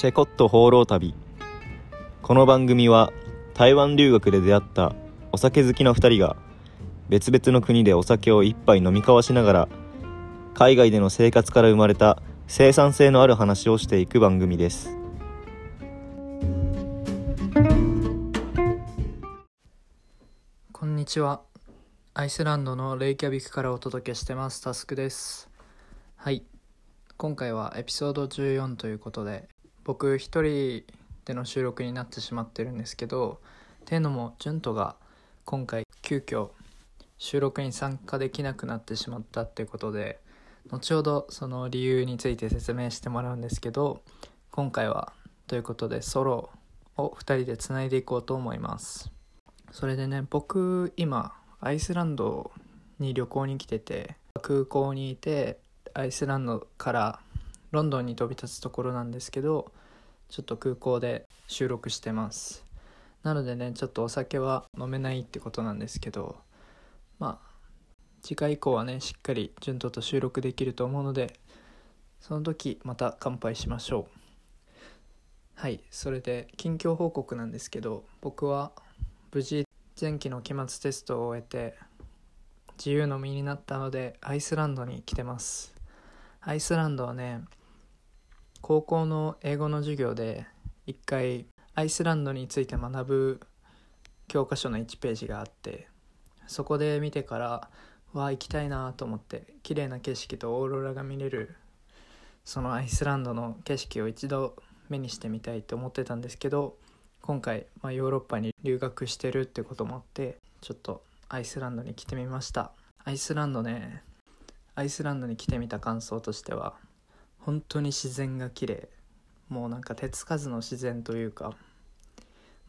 チェコット放浪旅この番組は台湾留学で出会ったお酒好きの2人が別々の国でお酒を一杯飲み交わしながら海外での生活から生まれた生産性のある話をしていく番組ですこんにちは。アイスランドのレイキャビクからお届けしてます。タスクです。はい。今回はエピソード14ということで、僕一人での収録になってしまってるんですけど、ていうのも、ジュントが今回急遽収録に参加できなくなってしまったっていうことで、後ほどその理由について説明してもらうんですけど、今回はということでソロを2人でつないでいこうと思います。それでね僕今アイスランドに旅行に来てて空港にいてアイスランドからロンドンに飛び立つところなんですけどちょっと空港で収録してます。なのでねちょっとお酒は飲めないってことなんですけどまあ次回以降はねしっかり順当と収録できると思うのでその時また乾杯しましょう。はいそれで近況報告なんですけど僕は無事前期の期末テストを終えて自由の身になったのでアイスランドに来てます。アイスランドはね高校の英語の授業で一回アイスランドについて学ぶ教科書の1ページがあってそこで見てからわあ行きたいなと思って綺麗な景色とオーロラが見れるそのアイスランドの景色を一度目にしてみたいと思ってたんですけど今回、まあ、ヨーロッパに留学してるってこともあってちょっとアイスランドに来てみました。アイスランドねアイスランドに来てみた感想としては本当に自然が綺麗。もうなんか手つかずの自然というか、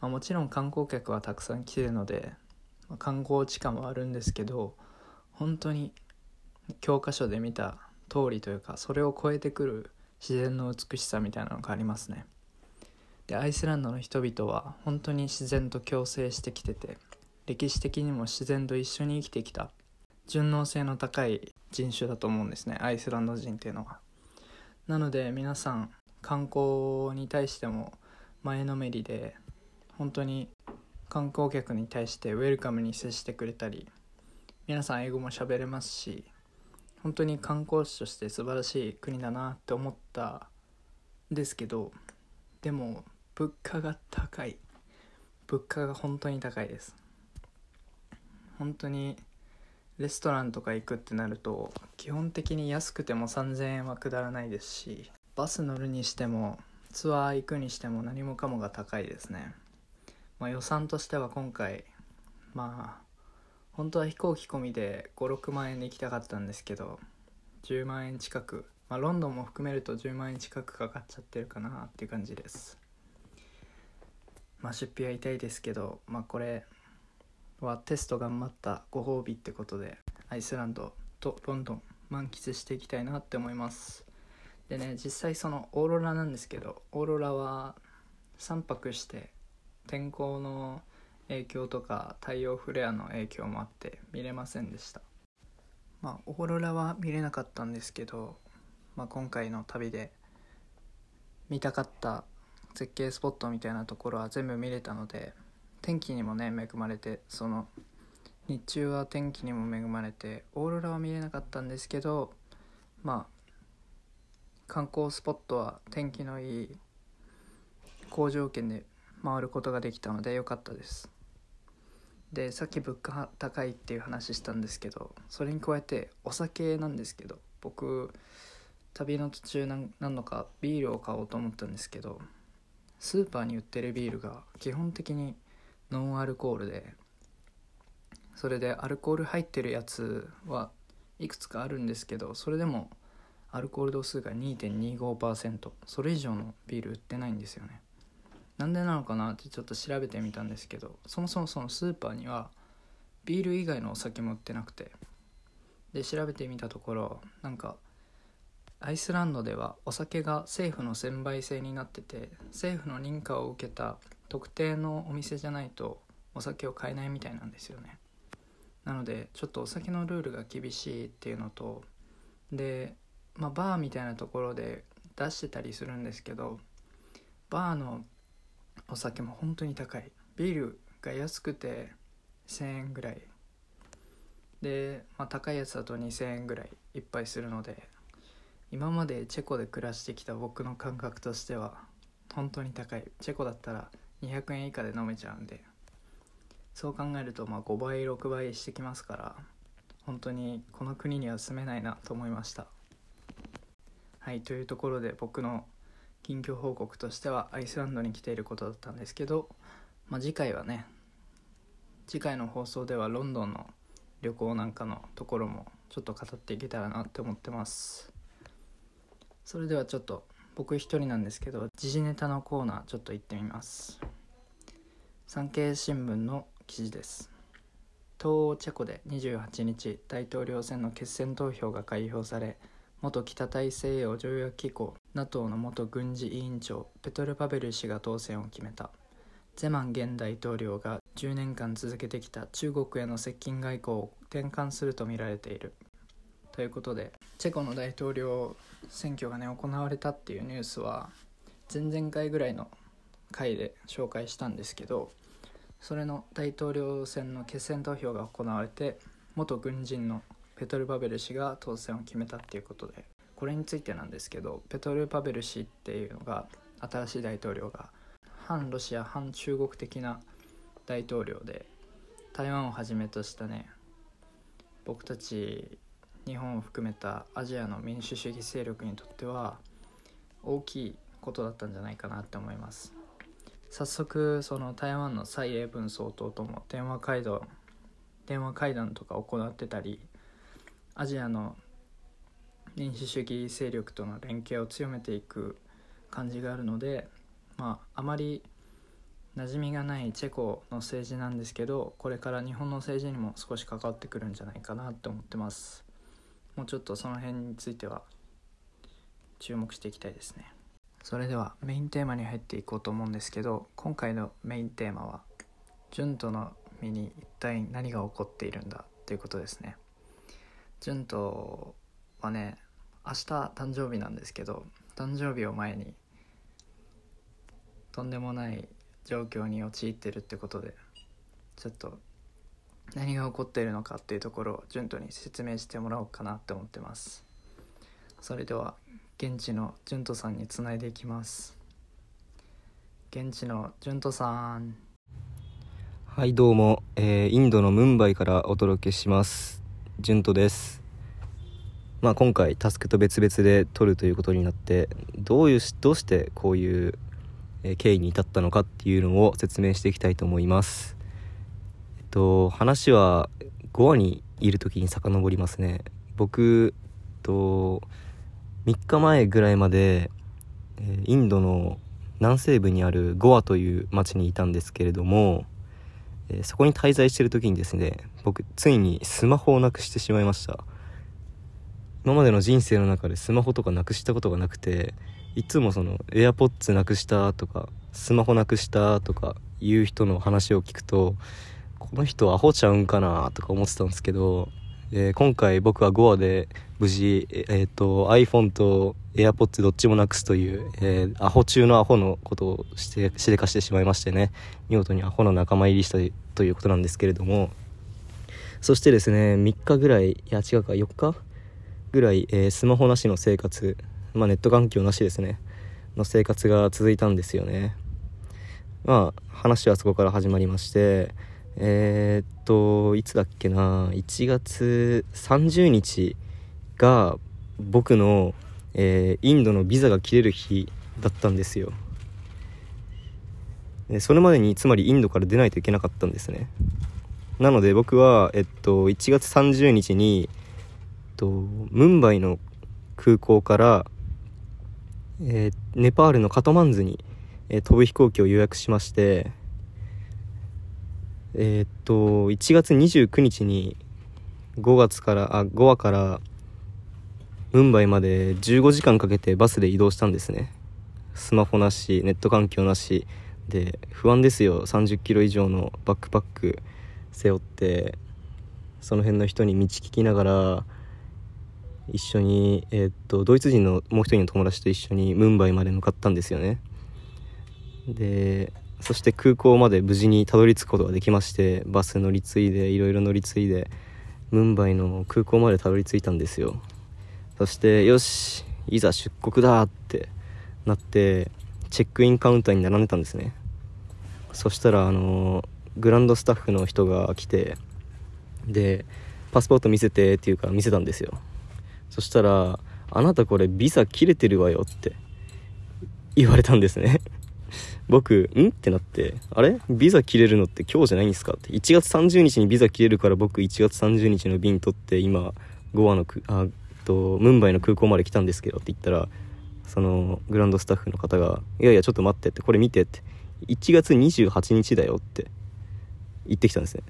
まあ、もちろん観光客はたくさん来てるので、まあ観光地価もあるんですけど本当に教科書で見た通りというかそれを超えてくる自然の美しさみたいなのがありますね。でアイスランドの人々は本当に自然と共生してきてて歴史的にも自然と一緒に生きてきた順応性の高い人種だと思うんですねアイスランド人っていうのは。なので皆さん観光に対しても前のめりで本当に観光客に対してウェルカムに接してくれたり皆さん英語も喋れますし本当に観光地として素晴らしい国だなって思ったんですけどでも物価が高い。物価が本当に高いです。本当にレストランとか行くってなると基本的に安くても3000円は下らないですしバス乗るにしてもツアー行くにしても何もかもが高いですね、まあ、予算としては今回まあ本当は飛行機込みで56万円で行きたかったんですけど10万円近くまあロンドンも含めると10万円近くかかっちゃってるかなっていう感じです。まあ出費は痛いですけどまあこれはテスト頑張ったご褒美ってことでアイスランドとロンドン満喫していきたいなって思います。でね実際そのオーロラなんですけどオーロラは3泊して天候の影響とか太陽フレアの影響もあって見れませんでした。まあオーロラは見れなかったんですけど、まあ、今回の旅で見たかった絶景スポットみたいなところは全部見れたので天気にもね恵まれてその日中は天気にも恵まれてオーロラは見れなかったんですけどまあ観光スポットは天気のいい好条件で回ることができたので良かったです。でさっき物価高いっていう話したんですけどそれに加えてお酒なんですけど僕旅の途中何何度かビールを買おうと思ったんですけどスーパーに売ってるビールが基本的にノンアルコールで。それでアルコール入ってるやつはいくつかあるんですけどそれでもアルコール度数が2.25%それ以上のビール売ってないんですよね。なんでなのかなってちょっと調べてみたんですけどそもそもそのスーパーにはビール以外のお酒も売ってなくて。で調べてみたところなんかアイスランドではお酒が政府の専売制になってて政府の認可を受けた特定のお店じゃないとお酒を買えないみたいなんですよね。なのでちょっとお酒のルールが厳しいっていうのとでまあバーみたいなところで出してたりするんですけどバーのお酒も本当に高い。ビールが安くて1000円ぐらい。で、まあ、高いやつだと2000円ぐらいいっぱいするので今までチェコで暮らしてきた僕の感覚としては本当に高い。チェコだったら200円以下で飲めちゃうんで。そう考えるとまあ5倍6倍してきますから本当にこの国には住めないなと思いました。はいというところで僕の近況報告としてはアイスランドに来ていることだったんですけど、まあ、次回はね次回の放送ではロンドンの旅行なんかのところもちょっと語っていけたらなって思ってます。それではちょっと僕一人なんですけど時事ネタのコーナーちょっと行ってみます。産経新聞の記事です。東欧チェコで28日大統領選の決選投票が開票され元北大西洋条約機構 NATO の元軍事委員長ペトル・パベル氏が当選を決めた。ゼマン現大統領が10年間続けてきた中国への接近外交を転換するとみられている。ということでチェコの大統領選挙がね行われたっていうニュースは前々回ぐらいの回で紹介したんですけどそれの大統領選の決選投票が行われて元軍人のペトル・パベル氏が当選を決めたっていうことでこれについてなんですけどペトル・パベル氏っていうのが新しい大統領が反ロシア反中国的な大統領で台湾をはじめとしたね僕たち日本を含めたアジアの民主主義勢力にとっては大きいことだったんじゃないかなって思います。早速その台湾の蔡英文総統とも電話会談電話会談とか行ってたりアジアの民主主義勢力との連携を強めていく感じがあるのでまああまり馴染みがないチェコの政治なんですけどこれから日本の政治にも少し関わってくるんじゃないかなって思ってます。もうちょっとその辺については注目していきたいですね。それではメインテーマに入っていこうと思うんですけど今回のメインテーマはジュントの身に一体何が起こっているんだということですね。ジュントはね明日誕生日なんですけど誕生日を前にとんでもない状況に陥ってるってことでちょっと何が起こっているのかっていうところを順当に説明してもらおうかなって思ってます。それでは現地の順人さんにつないでいきます。現地の順人さん。はいどうも、えー、インドのムンバイからお届けします。順人です。まあ今回タスクと別々で撮るということになってどういうどうしてこういう経緯に至ったのかっていうのを説明していきたいと思います。えっと話は5話にいる時に遡りますね。僕と3日前ぐらいまでインドの南西部にあるゴアという町にいたんですけれどもそこに滞在してる時にですね僕ついにスマホをなくしてしまいました。今までの人生の中でスマホとかなくしたことがなくていつもその AirPods なくしたとかスマホなくしたとかいう人の話を聞くとこの人アホちゃうんかなとか思ってたんですけど、えー、今回僕は Goa で無事、えーと、iPhone と AirPods どっちもなくすという、えー、アホ中のアホのことをしてしでかしてしまいましてね見事にアホの仲間入りしたということなんですけれどもそしてですね3日ぐらいいや違うか4日ぐらい、えー、スマホなしの生活まあ、ネット環境なしですねの生活が続いたんですよね。まあ話はそこから始まりましてえー、っといつだっけな1月30日が僕の、えー、インドのビザが切れる日だったんですよ。それまでにつまりインドから出ないといけなかったんですね。なので僕は、えっと、1月30日に、えっと、ムンバイの空港からえー、ネパールのカトマンズに、えー、飛ぶ飛行機を予約しましてえー、っと1月29日に5月からあ5話からムンバイまで15時間かけてバスで移動したんですね。スマホなしネット環境なしで不安ですよ。30キロ以上のバックパック背負ってその辺の人に道聞きながら一緒に、えー、っとドイツ人のもう一人の友達と一緒にムンバイまで向かったんですよね。でそして空港まで無事にたどり着くことができましてバス乗り継いでいろいろ乗り継いでムンバイの空港までたどり着いたんですよ。そしてよしいざ出国だってなってチェックインカウンターに並んでたんですね。そしたらあのグランドスタッフの人が来てでパスポート見せてっていうから見せたんですよ。そしたら「あなたこれビザ切れてるわよ」って言われたんですね。僕「ん?」ってなって「あれ？ビザ切れるのって今日じゃないんですか?」って。1月30日にビザ切れるから僕1月30日の便取って今ゴアのくあとムンバイの空港まで来たんですけどって言ったらそのグランドスタッフの方が「いやいやちょっと待って」って「これ見て」って「1月28日だよ」って言ってきたんですね。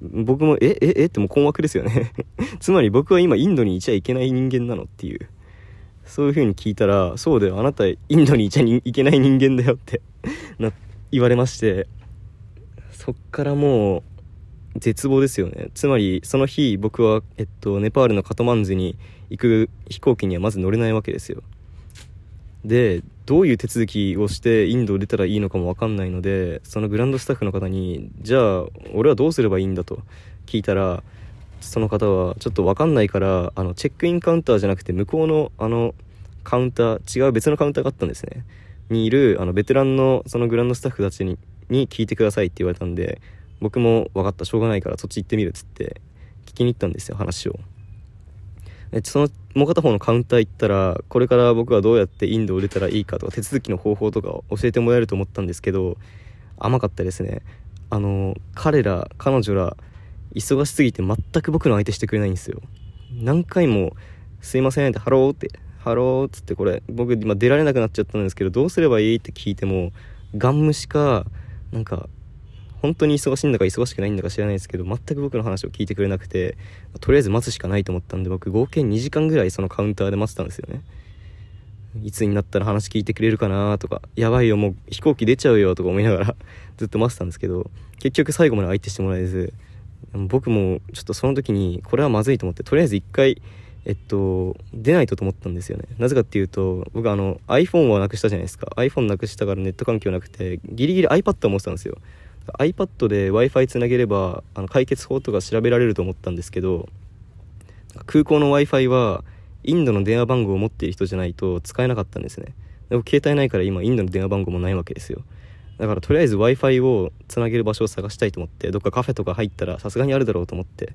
僕も「え？え？え？ってもう困惑ですよね。つまり僕は今インドにいちゃいけない人間なのっていう。そういう風に聞いたら「そうだよあなたインドにいちゃいけない人間だよ」ってな言われましてそっからもう絶望ですよね。つまりその日僕は、えっと、ネパールのカトマンズに行く飛行機にはまず乗れないわけですよ。でどういう手続きをしてインドを出たらいいのかも分かんないのでそのグランドスタッフの方にじゃあ俺はどうすればいいんだと聞いたらその方はちょっと分かんないからあのチェックインカウンターじゃなくて向こうのあのカウンター違う別のカウンターがあったんですね。にいるあのベテランのそのグランドスタッフたちにに聞いてくださいって言われたんで僕も分かったしょうがないからそっち行ってみるっつって聞きに行ったんですよ話を。そのもう片方のカウンター行ったらこれから僕はどうやってインドを出たらいいかとか手続きの方法とかを教えてもらえると思ったんですけど甘かったですね。あの彼ら彼女ら忙しすぎて全く僕の相手してくれないんですよ。何回も「すいません」って「ハロー」って「ハロー」っつってこれ僕今出られなくなっちゃったんですけどどうすればいいって聞いてもガン無視かなんか本当に忙しいんだか忙しくないんだか知らないですけど全く僕の話を聞いてくれなくてとりあえず待つしかないと思ったんで僕合計2時間ぐらいそのカウンターで待ってたんですよね。いつになったら話聞いてくれるかなとかやばいよもう飛行機出ちゃうよとか思いながら ずっと待ってたんですけど結局最後まで相手してもらえず僕もちょっとその時にこれはまずいと思ってとりあえず1回えっと出ないとと思ったんですよね。なぜかっていうと僕あの iPhone はなくしたじゃないですか。iPhone なくしたからネット環境なくてギリギリ iPad を持ってたんですよ。iPad で w i f i つなげればあの解決法とか調べられると思ったんですけど空港の w i f i はインドの電話番号を持っている人じゃないと使えなかったんですね。でも携帯ないから今インドの電話番号もないわけですよ。だからとりあえず w i f i をつなげる場所を探したいと思ってどっかカフェとか入ったらさすがにあるだろうと思って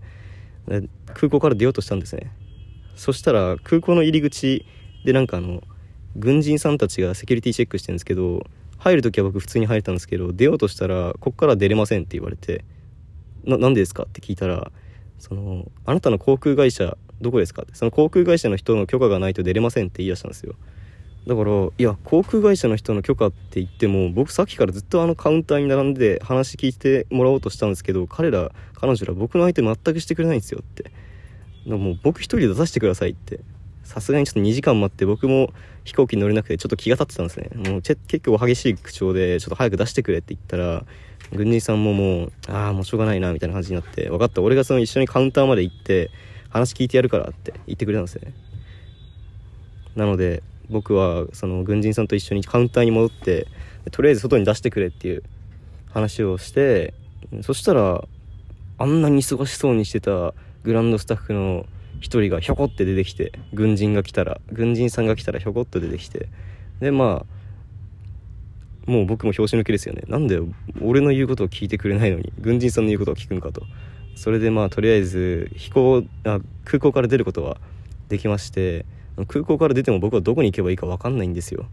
空港から出ようとしたんですね。そしたら空港の入り口でなんかあの軍人さんたちがセキュリティチェックしてるんですけど入る時は僕普通に入れたんですけど出ようとしたらこっから出れませんって言われてななんでですかって聞いたらそのあなたの航空会社どこですかってその航空会社の人の許可がないと出れませんって言い出したんですよ。だからいや航空会社の人の許可って言っても僕さっきからずっとあのカウンターに並んで話聞いてもらおうとしたんですけど彼ら彼女ら僕の相手全くしてくれないんですよって。もう僕一人で出させてくださいって。さすがにちょっと2時間待って僕も飛行機に乗れなくてちょっと気が立ってたんですね。もう結構激しい口調でちょっと早く出してくれって言ったら軍人さんももうああもうしょうがないなみたいな感じになって分かった俺がその一緒にカウンターまで行って話聞いてやるからって言ってくれたんですね。なので僕はその軍人さんと一緒にカウンターに戻ってとりあえず外に出してくれっていう話をしてそしたらあんなに忙しそうにしてたグランドスタッフの1人がひょこって出てきて軍人が来たら軍人さんが来たらひょこっと出てきてでまあもう僕も拍子抜けですよね。なんで俺の言うことを聞いてくれないのに軍人さんの言うことを聞くんかと。それでまあとりあえず飛行あ空港から出ることはできまして空港から出ても僕はどこに行けばいいか分かんないんですよ。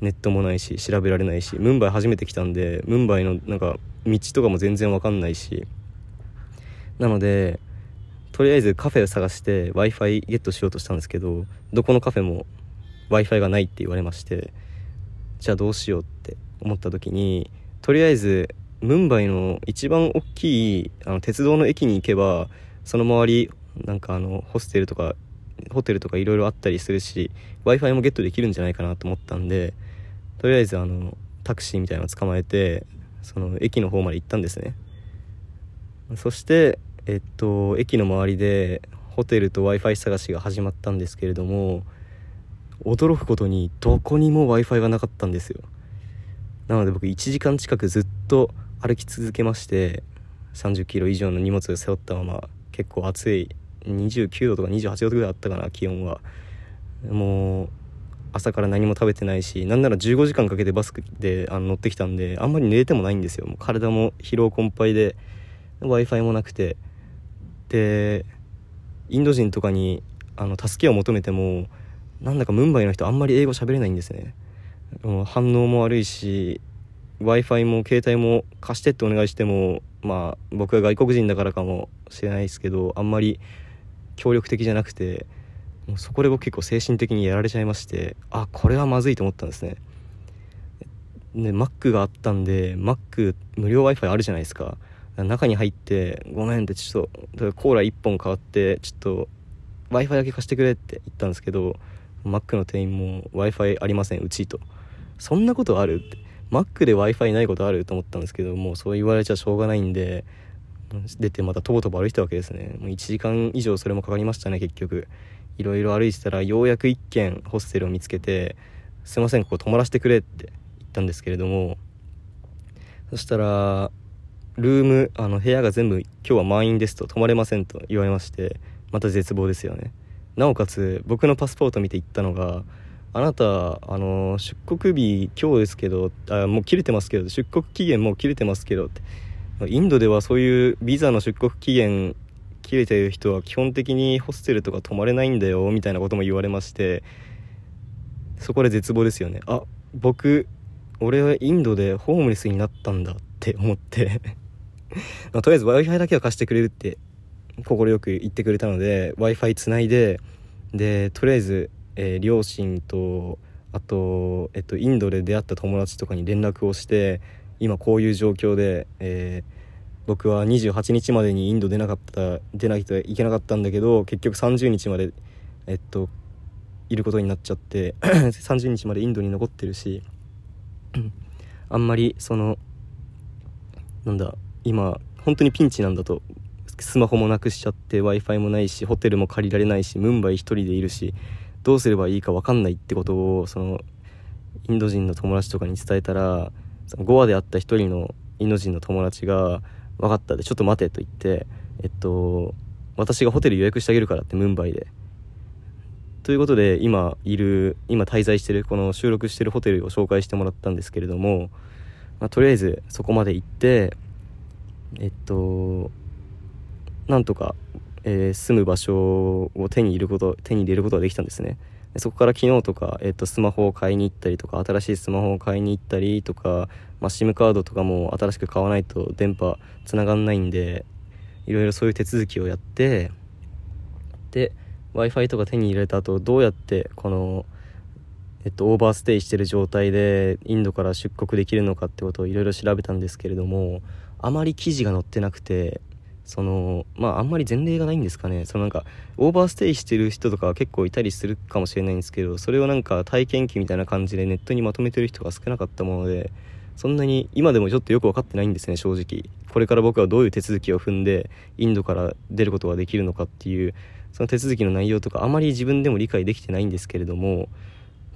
ネットもないし調べられないしムンバイ初めて来たんでムンバイのなんか道とかも全然分かんないし。なのでとりあえずカフェを探して w i f i ゲットしようとしたんですけどどこのカフェも w i f i がないって言われましてじゃあどうしようって思った時にとりあえずムンバイの一番大きいあの鉄道の駅に行けばその周りなんかあのホステルとかホテルとかいろいろあったりするし w i f i もゲットできるんじゃないかなと思ったんでとりあえずあのタクシーみたいなのを捕まえてその駅の方まで行ったんですね。そしてえっと駅の周りでホテルと w i f i 探しが始まったんですけれども驚くことにどこにも w i f i がなかったんですよ。なので僕1時間近くずっと歩き続けまして30キロ以上の荷物を背負ったまま結構暑い29度とか28度ぐらいあったかな気温は。もう朝から何も食べてないしなんなら15時間かけてバスであの乗ってきたんであんまり寝れてもないんですよ。もう体も疲労困憊で w i f i もなくて。でインド人とかにあの助けを求めてもなんだかムンバイの人あんまり英語喋れないんですね。もう反応も悪いし w i f i も携帯も貸してってお願いしてもまあ僕が外国人だからかもしれないですけどあんまり協力的じゃなくてもうそこで僕結構精神的にやられちゃいましてあこれはまずいと思ったんですね。で Mac があったんで Mac 無料 w i f i あるじゃないですか。中に入って「ごめん」ってちょっとコーラ1本買ってちょっと w i f i だけ貸してくれって言ったんですけど Mac の店員も w i f i ありませんうちと。そんなことあるって。Mac で w i f i ないことあると思ったんですけどもうそう言われちゃしょうがないんで出てまたとぼとぼ歩いてたわけですね。もう1時間以上それもかかりましたね結局。いろいろ歩いてたらようやく1軒ホステルを見つけて「すいませんここ泊まらせてくれ」って言ったんですけれども。そしたらルームあの部屋が全部今日は満員ですと泊まれませんと言われましてまた絶望ですよね。なおかつ僕のパスポート見て言ったのがあなたあの出国日今日ですけどあもう切れてますけど出国期限もう切れてますけどってインドではそういうビザの出国期限切れてる人は基本的にホステルとか泊まれないんだよみたいなことも言われましてそこで絶望ですよね。あ僕俺はインドでホームレスになったんだって思って。とりあえず w i f i だけは貸してくれるって快く言ってくれたので w i f i つないででとりあえず、えー、両親とあと、えっと、インドで出会った友達とかに連絡をして今こういう状況で、えー、僕は28日までにインド出なかった出ないといけなかったんだけど結局30日までえっといることになっちゃって 30日までインドに残ってるし あんまりそのなんだ今本当にピンチなんだと。スマホもなくしちゃって w i f i もないしホテルも借りられないしムンバイ1人でいるしどうすればいいか分かんないってことをそのインド人の友達とかに伝えたら5話で会った1人のインド人の友達が「分かった」で「ちょっと待て」と言ってえっと私がホテル予約してあげるからってムンバイで。ということで今いる今滞在してるこの収録してるホテルを紹介してもらったんですけれども、まあ、とりあえずそこまで行ってえっとなんとか、えー、住む場所を手に入れること手に入れることができたんですねそこから昨日とか、えーと、スマホを買いに行ったりとか新しいスマホを買いに行ったりとか、まあ、SIM カードとかも新しく買わないと電波つながんないんでいろいろそういう手続きをやってで w i f i とか手に入れた後どうやってこの、えっと、オーバーステイしてる状態でインドから出国できるのかってことをいろいろ調べたんですけれどもあまり記事が載ってなくてそのまああんまり前例がないんですかね。そのなんかオーバーステイしてる人とか結構いたりするかもしれないんですけどそれをなんか体験記みたいな感じでネットにまとめてる人が少なかったものでそんなに今でもちょっとよく分かってないんですね正直。これから僕はどういう手続きを踏んでインドから出ることができるのかっていうその手続きの内容とかあまり自分でも理解できてないんですけれども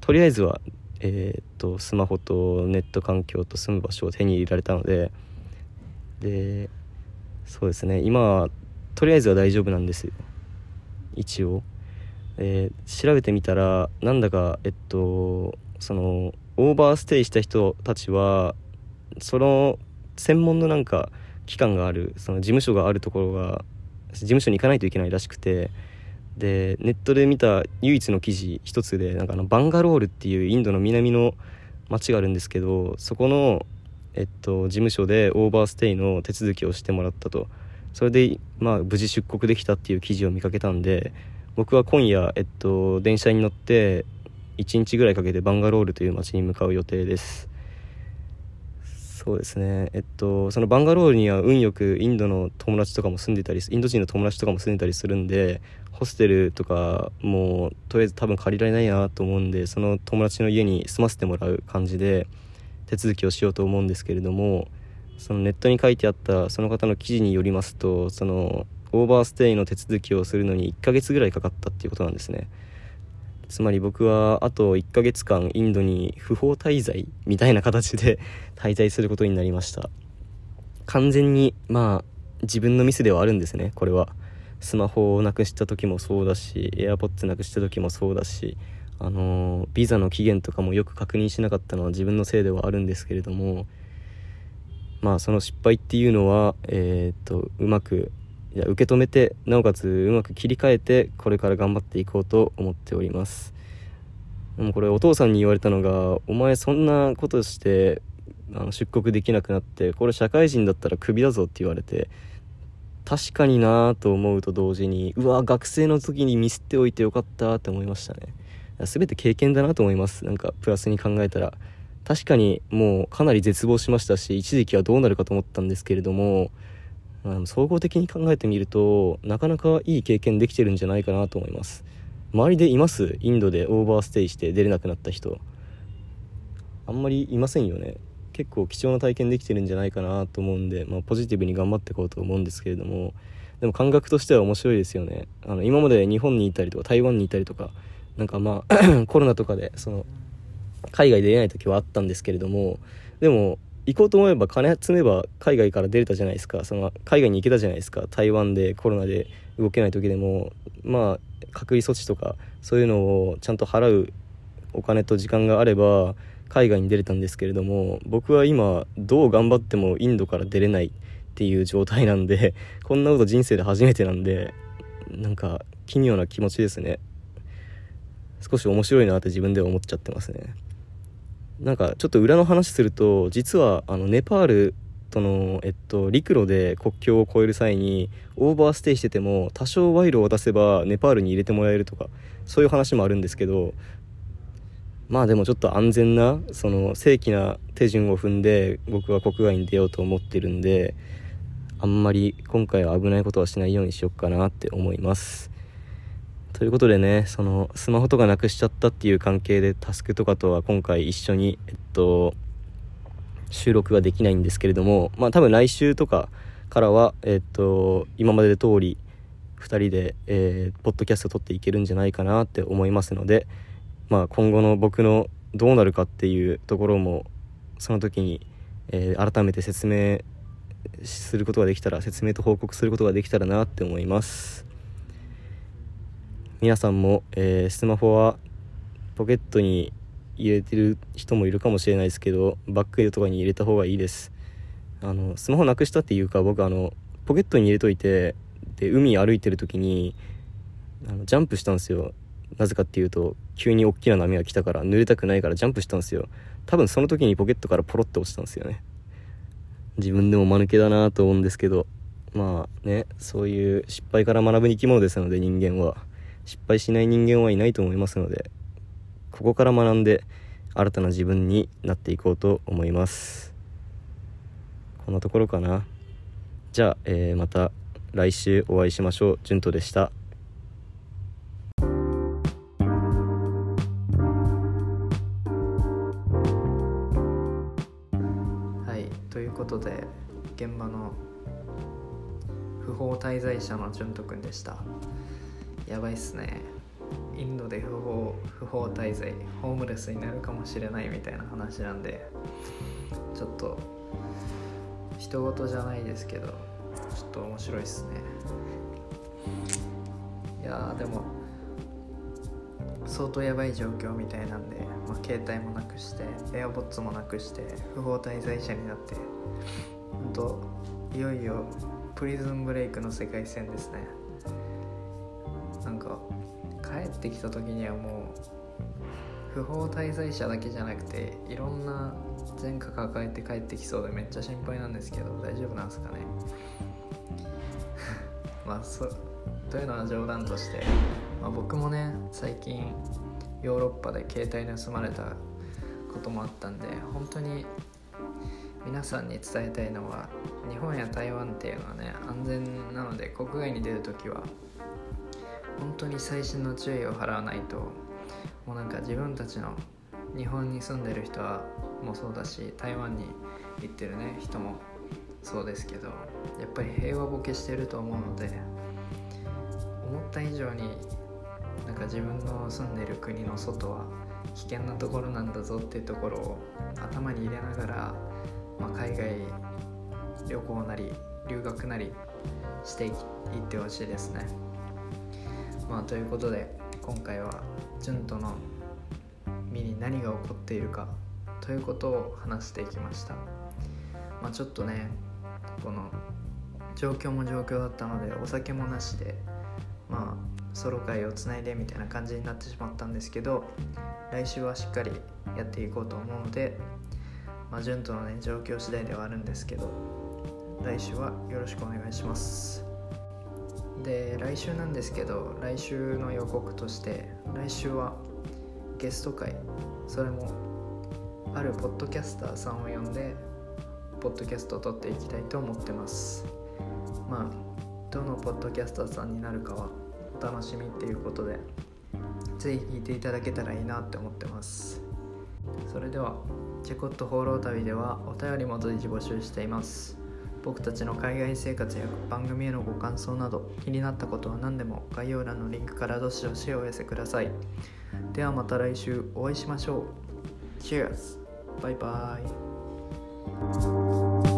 とりあえずはえー、っとスマホとネット環境と住む場所を手に入れられたのででそうですね。今はとりあえずは大丈夫なんですよ。一応、えー、調べてみたらなんだかえっとそのオーバーステイした人たちはその専門のなんか機関があるその事務所があるところが事務所に行かないといけないらしくてでネットで見た唯一の記事一つでなんかあのバンガロールっていうインドの南の町があるんですけどそこのえっと、事務所でオーバーステイの手続きをしてもらったと。それで、まあ、無事出国できたっていう記事を見かけたんで僕は今夜、えっと、電車に乗って1日ぐらいかけてバンガロールという街に向かう予定です。そうですね。えっとそのバンガロールには運よくインドの友達とかも住んでたりインド人の友達とかも住んでたりするんでホステルとかもとりあえず多分借りられないなと思うんでその友達の家に住ませてもらう感じで手続きをしようと思うんですけれどもそのネットに書いてあったその方の記事によりますとそのオーバーステイの手続きをするのに1ヶ月ぐらいかかったっていうことなんですね。つまり僕はあと1ヶ月間インドに不法滞在みたいな形で滞在することになりました。完全にまあ自分のミスではあるんですねこれは。スマホをなくした時もそうだし AirPods なくした時もそうだしあのビザの期限とかもよく確認しなかったのは自分のせいではあるんですけれどもまあその失敗っていうのはえー、っとうまくいや受け止めてなおかつうまく切り替えてこれから頑張っていこうと思っております。でもこれお父さんに言われたのが「お前そんなことしてあの出国できなくなってこれ社会人だったらクビだぞ」って言われて確かになぁと思うと同時にうわ学生の時にミスっておいてよかったって思いましたね。全て経験だなと思います。なんかプラスに考えたら。確かにもうかなり絶望しましたし一時期はどうなるかと思ったんですけれどもあ総合的に考えてみるとなかなかいい経験できてるんじゃないかなと思います。周りでいます？インドでオーバーステイして出れなくなった人。あんまりいませんよね。結構貴重な体験できてるんじゃないかなと思うんで、まあ、ポジティブに頑張っていこうと思うんですけれども。でも感覚としては面白いですよね。あの今まで日本にいたりとか台湾にいたりとかなんかまあ コロナとかでその海外出れない時はあったんですけれどもでも行こうと思えば金積めば海外から出れたじゃないですか。その海外に行けたじゃないですか。台湾でコロナで動けない時でもまあ隔離措置とかそういうのをちゃんと払うお金と時間があれば海外に出れたんですけれども僕は今どう頑張ってもインドから出れないっていう状態なんでこんなこと人生で初めてなんでなんか奇妙な気持ちですね。少し面白いなって自分では思っちゃってますね。なんかちょっと裏の話すると実はあのネパールとの、えっと、陸路で国境を越える際にオーバーステイしてても多少賄賂を渡せばネパールに入れてもらえるとかそういう話もあるんですけどまあでもちょっと安全なその正規な手順を踏んで僕は国外に出ようと思ってるんであんまり今回は危ないことはしないようにしよっかなって思います。ということでねそのスマホとかなくしちゃったっていう関係でタスクとかとは今回一緒にえっと収録ができないんですけれどもまあ多分来週とかからはえっと今までで通り2人で、えー、ポッドキャスト撮っていけるんじゃないかなって思いますのでまあ今後の僕のどうなるかっていうところもその時に、えー、改めて説明することができたら説明と報告することができたらなって思います。皆さんも、えー、スマホはポケットに入れてる人もいるかもしれないですけどバッグとかに入れた方がいいです。あのスマホなくしたっていうか僕あのポケットに入れといてで海歩いてる時にあのジャンプしたんですよ。なぜかっていうと急に大きな波が来たから濡れたくないからジャンプしたんですよ。多分その時にポケットからポロって落ちたんですよね。自分でも間抜けだなと思うんですけどまあねそういう失敗から学ぶ生き物ですので人間は。失敗しない人間はいないと思いますのでここから学んで新たな自分になっていこうと思います。こんなところかな。じゃあ、えー、また来週お会いしましょう。じゅんとでした。はいということで現場の不法滞在者の淳斗くんでした。やばいっすね。インドで不法不法滞在ホームレスになるかもしれないみたいな話なんでちょっと人事じゃないですけどちょっと面白いっすね。いやでも相当やばい状況みたいなんで、まあ、携帯もなくして AirPods もなくして不法滞在者になってほんといよいよプリズンブレイクの世界線ですね。ってきた時にはもう不法滞在者だけじゃなくていろんな前科抱えて帰ってきそうでめっちゃ心配なんですけど大丈夫なんですかね？まあそというのは冗談として、まあ、僕もね最近ヨーロッパで携帯盗まれたこともあったんで本当に皆さんに伝えたいのは日本や台湾っていうのはね安全なので国外に出る時は本当に細心の注意を払わないともうなんか自分たちの日本に住んでる人はもうそうだし台湾に行ってるね人もそうですけどやっぱり平和ボケしてると思うので思った以上になんか自分の住んでる国の外は危険なところなんだぞっていうところを頭に入れながら、まあ、海外旅行なり留学なりしていってほしいですね。まあ、ということで今回は純との身に何が起こっているかということを話していきました。まあ、ちょっとねこの状況も状況だったのでお酒もなしでまあソロ会をつないでみたいな感じになってしまったんですけど来週はしっかりやっていこうと思うのでまあ順とのね状況次第ではあるんですけど来週はよろしくお願いしますで来週なんですけど来週の予告として来週はゲスト会。それもあるポッドキャスターさんを呼んでポッドキャストを撮っていきたいと思ってます。まあどのポッドキャスターさんになるかはお楽しみっていうことでぜひ聞いていただけたらいいなって思ってます。それではチェコット放浪旅ではお便りも随時募集しています。僕たちの海外生活や番組へのご感想など気になったことは何でも概要欄のリンクからどしどしお寄せください。ではまた来週お会いしましょう。Cheers! バイバイ。